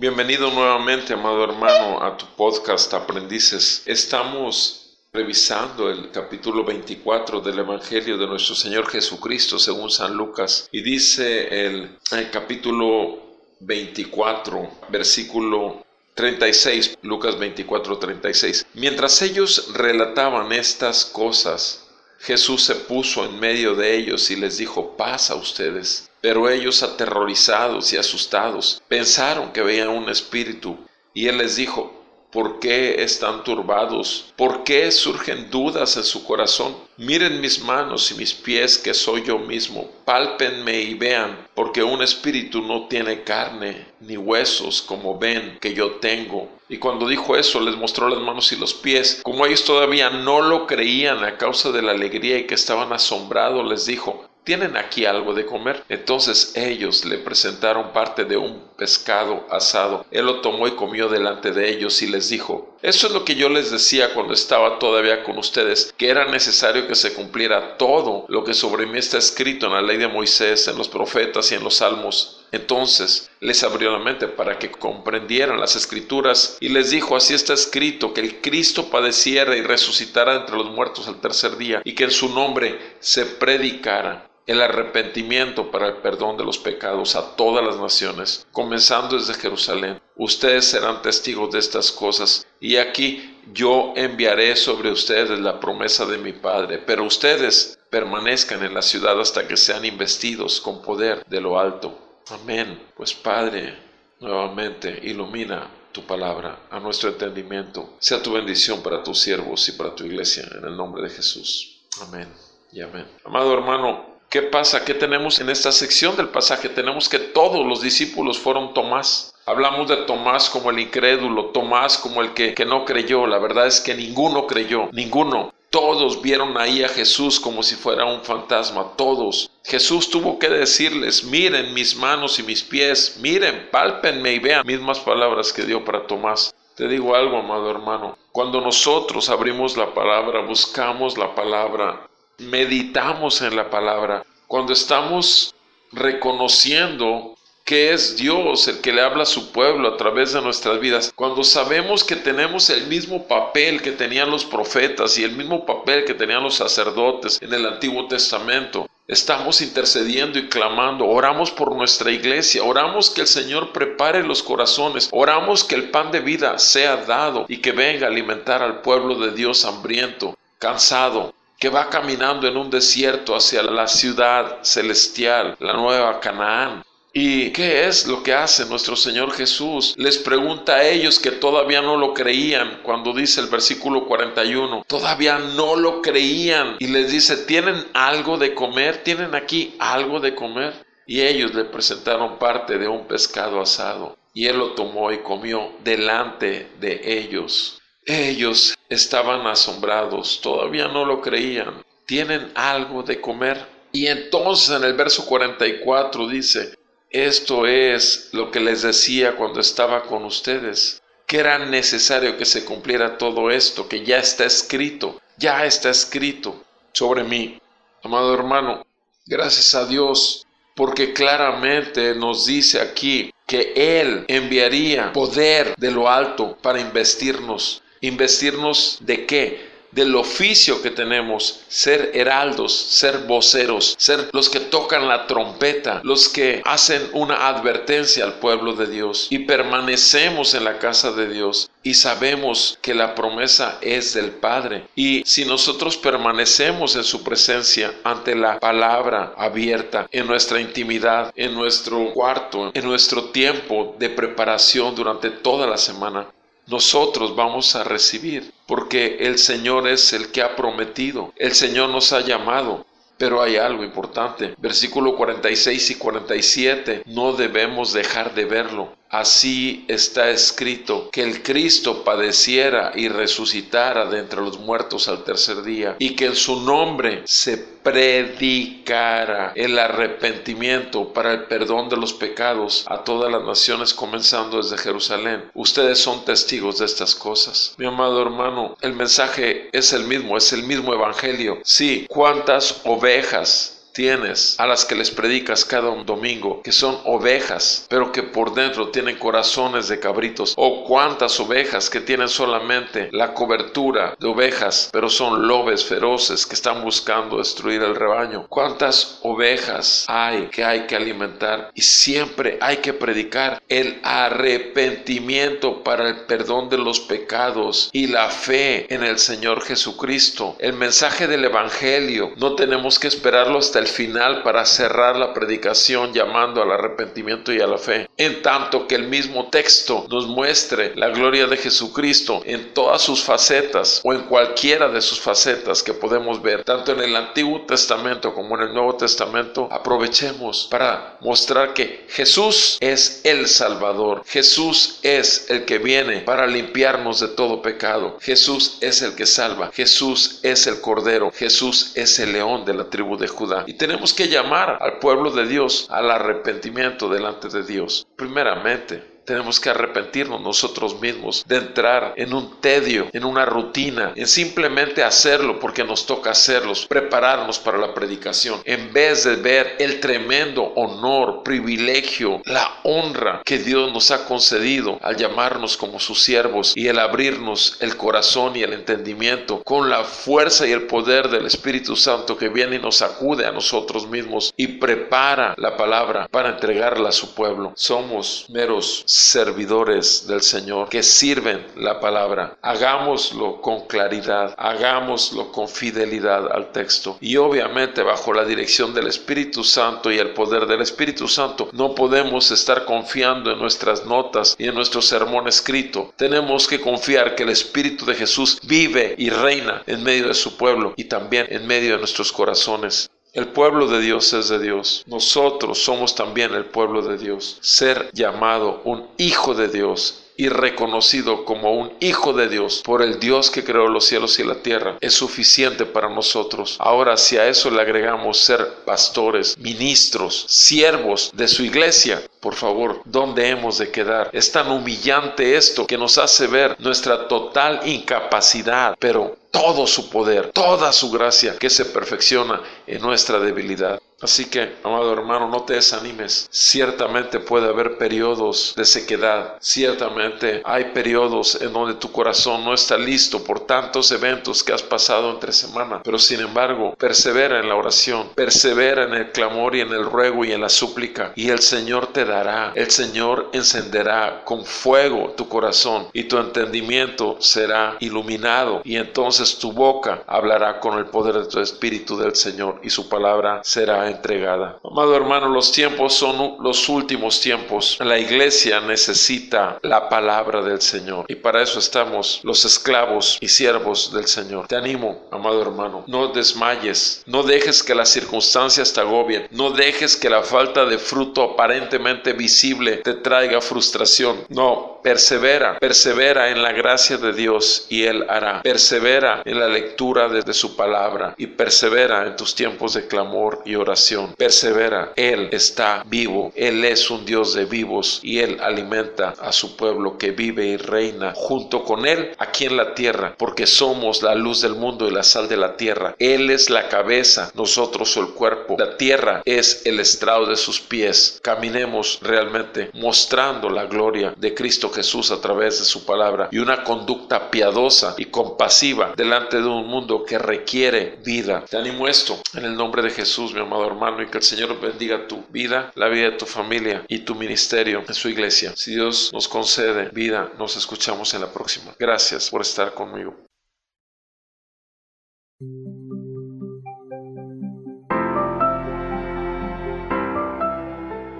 Bienvenido nuevamente, amado hermano, a tu podcast Aprendices. Estamos revisando el capítulo 24 del Evangelio de nuestro Señor Jesucristo según San Lucas y dice el, capítulo 24, versículo 36, Lucas 24, 36. Mientras ellos relataban estas cosas, Jesús se puso en medio de ellos y les dijo, paz a ustedes. Pero ellos, aterrorizados y asustados, pensaron que veían un espíritu. Y él les dijo, ¿Por qué están turbados? ¿Por qué surgen dudas en su corazón? Miren mis manos y mis pies que soy yo mismo. Pálpenme y vean, porque un espíritu no tiene carne ni huesos como ven que yo tengo. Y cuando dijo eso les mostró las manos y los pies. Como ellos todavía no lo creían a causa de la alegría y que estaban asombrados, les dijo, ¿Tienen aquí algo de comer? Entonces ellos le presentaron parte de un pescado asado. Él lo tomó y comió delante de ellos y les dijo, eso es lo que yo les decía cuando estaba todavía con ustedes, que era necesario que se cumpliera todo lo que sobre mí está escrito en la ley de Moisés, en los profetas y en los salmos. Entonces les abrió la mente para que comprendieran las escrituras y les dijo, así está escrito, que el Cristo padeciera y resucitara entre los muertos al tercer día y que en su nombre se predicara el arrepentimiento para el perdón de los pecados a todas las naciones, comenzando desde Jerusalén. Ustedes serán testigos de estas cosas, y aquí yo enviaré sobre ustedes la promesa de mi Padre, pero ustedes permanezcan en la ciudad hasta que sean investidos con poder de lo alto. Amén. Pues Padre, nuevamente ilumina tu palabra a nuestro entendimiento. Sea tu bendición para tus siervos y para tu iglesia, en el nombre de Jesús. Amén y amén. Amado hermano, ¿Qué pasa? ¿Qué tenemos en esta sección del pasaje? Tenemos que todos los discípulos fueron Tomás. Hablamos de Tomás como el incrédulo, Tomás como el que, que no creyó. La verdad es que ninguno creyó, ninguno. Todos vieron ahí a Jesús como si fuera un fantasma, todos. Jesús tuvo que decirles, miren mis manos y mis pies, miren, pálpenme y vean. Mismas palabras que dio para Tomás. Te digo algo, amado hermano, cuando nosotros abrimos la palabra, buscamos la palabra, meditamos en la palabra, cuando estamos reconociendo que es Dios el que le habla a su pueblo a través de nuestras vidas, cuando sabemos que tenemos el mismo papel que tenían los profetas y el mismo papel que tenían los sacerdotes en el Antiguo Testamento, estamos intercediendo y clamando, oramos por nuestra iglesia, oramos que el Señor prepare los corazones, oramos que el pan de vida sea dado y que venga a alimentar al pueblo de Dios hambriento, cansado, que va caminando en un desierto hacia la ciudad celestial, la nueva Canaán. ¿Y qué es lo que hace nuestro Señor Jesús? Les pregunta a ellos que todavía no lo creían cuando dice el versículo 41, todavía no lo creían y les dice, ¿tienen algo de comer? ¿Tienen aquí algo de comer? Y ellos le presentaron parte de un pescado asado y él lo tomó y comió delante de ellos. Ellos estaban asombrados, todavía no lo creían. ¿Tienen algo de comer? Y entonces en el verso 44 dice, esto es lo que les decía cuando estaba con ustedes, que era necesario que se cumpliera todo esto, que ya está escrito, ya está escrito sobre mí. Amado hermano, gracias a Dios, porque claramente nos dice aquí que Él enviaría poder de lo alto para investirnos ¿Investirnos de qué? Del oficio que tenemos, ser heraldos, ser voceros, ser los que tocan la trompeta, los que hacen una advertencia al pueblo de Dios y permanecemos en la casa de Dios y sabemos que la promesa es del Padre. Y si nosotros permanecemos en su presencia ante la palabra abierta, en nuestra intimidad, en nuestro cuarto, en nuestro tiempo de preparación durante toda la semana, nosotros vamos a recibir, porque el Señor es el que ha prometido, el Señor nos ha llamado. Pero hay algo importante. Versículo 46 y 47. No debemos dejar de verlo. Así está escrito que el Cristo padeciera y resucitara de entre los muertos al tercer día y que en su nombre se predicara el arrepentimiento para el perdón de los pecados a todas las naciones comenzando desde Jerusalén. Ustedes son testigos de estas cosas. Mi amado hermano, el mensaje es el mismo, es el mismo evangelio. Sí, cuántas ovejas tienes a las que les predicas cada domingo, que son ovejas, pero que por dentro tienen corazones de cabritos, o cuántas ovejas que tienen solamente la cobertura de ovejas, pero son lobes feroces que están buscando destruir el rebaño. Cuántas ovejas hay que hay que alimentar y siempre hay que predicar el arrepentimiento para el perdón de los pecados y la fe en el Señor Jesucristo. El mensaje del Evangelio no tenemos que esperarlo hasta el final para cerrar la predicación llamando al arrepentimiento y a la fe. En tanto que el mismo texto nos muestre la gloria de Jesucristo en todas sus facetas o en cualquiera de sus facetas que podemos ver, tanto en el Antiguo Testamento como en el Nuevo Testamento, aprovechemos para mostrar que Jesús es el Salvador. Jesús es el que viene para limpiarnos de todo pecado. Jesús es el que salva. Jesús es el Cordero. Jesús es el león de la tribu de Judá. Y tenemos que llamar al pueblo de Dios al arrepentimiento delante de Dios. Primeramente, tenemos que arrepentirnos nosotros mismos de entrar en un tedio, en una rutina, en simplemente hacerlo porque nos toca hacerlos, prepararnos para la predicación, en vez de ver el tremendo honor, privilegio, la honra que Dios nos ha concedido al llamarnos como sus siervos y el abrirnos el corazón y el entendimiento con la fuerza y el poder del Espíritu Santo que viene y nos acude a nosotros mismos y prepara la palabra para entregarla a su pueblo. Somos meros servidores del Señor que sirven la palabra. Hagámoslo con claridad, hagámoslo con fidelidad al texto y obviamente bajo la dirección del Espíritu Santo y el poder del Espíritu Santo. No podemos estar confiando en nuestras notas y en nuestro sermón escrito. Tenemos que confiar que el Espíritu de Jesús vive y reina en medio de su pueblo y también en medio de nuestros corazones. El pueblo de Dios es de Dios. Nosotros somos también el pueblo de Dios. Ser llamado un hijo de Dios y reconocido como un hijo de Dios por el Dios que creó los cielos y la tierra es suficiente para nosotros. Ahora si a eso le agregamos ser pastores, ministros, siervos de su iglesia, por favor, ¿dónde hemos de quedar? Es tan humillante esto que nos hace ver nuestra total incapacidad, pero todo su poder, toda su gracia que se perfecciona en nuestra debilidad. Así que, amado hermano, no te desanimes. Ciertamente puede haber periodos de sequedad. Ciertamente hay periodos en donde tu corazón no está listo por tantos eventos que has pasado entre semana. Pero sin embargo, persevera en la oración, persevera en el clamor y en el ruego y en la súplica. Y el Señor te dará, el Señor encenderá con fuego tu corazón y tu entendimiento será iluminado. Y entonces tu boca hablará con el poder de tu Espíritu del Señor y su palabra será entregada. Amado hermano, los tiempos son los últimos tiempos. La iglesia necesita la palabra del Señor y para eso estamos los esclavos y siervos del Señor. Te animo, amado hermano, no desmayes, no dejes que las circunstancias te agobien, no dejes que la falta de fruto aparentemente visible te traiga frustración. No, persevera, persevera en la gracia de Dios y Él hará. Persevera en la lectura de su palabra y persevera en tus tiempos de clamor y oración persevera. Él está vivo, Él es un Dios de vivos y Él alimenta a su pueblo que vive y reina junto con Él aquí en la tierra, porque somos la luz del mundo y la sal de la tierra. Él es la cabeza, nosotros el cuerpo. La tierra es el estrado de sus pies. Caminemos realmente mostrando la gloria de Jesús a través de su palabra y una conducta piadosa y compasiva delante de un mundo que requiere vida. Te animo esto en el nombre de Jesús, mi amado hermano, y que el Señor bendiga tu vida, la vida de tu familia y tu ministerio en su iglesia. Si Dios nos concede vida, nos escuchamos en la próxima. Gracias por estar conmigo.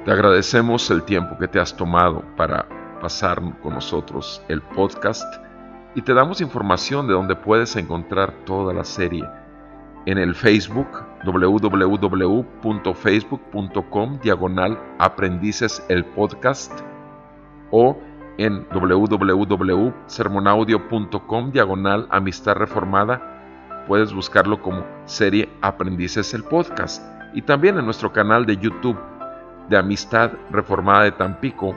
Te agradecemos el tiempo que te has tomado para pasar con nosotros el podcast y te damos información de donde puedes encontrar toda la serie en el Facebook www.facebook.com diagonal aprendices el podcast o en www.sermonaudio.com diagonal amistad reformada. Puedes buscarlo como serie Aprendices el podcast y también en nuestro canal de YouTube de Amistad Reformada de Tampico,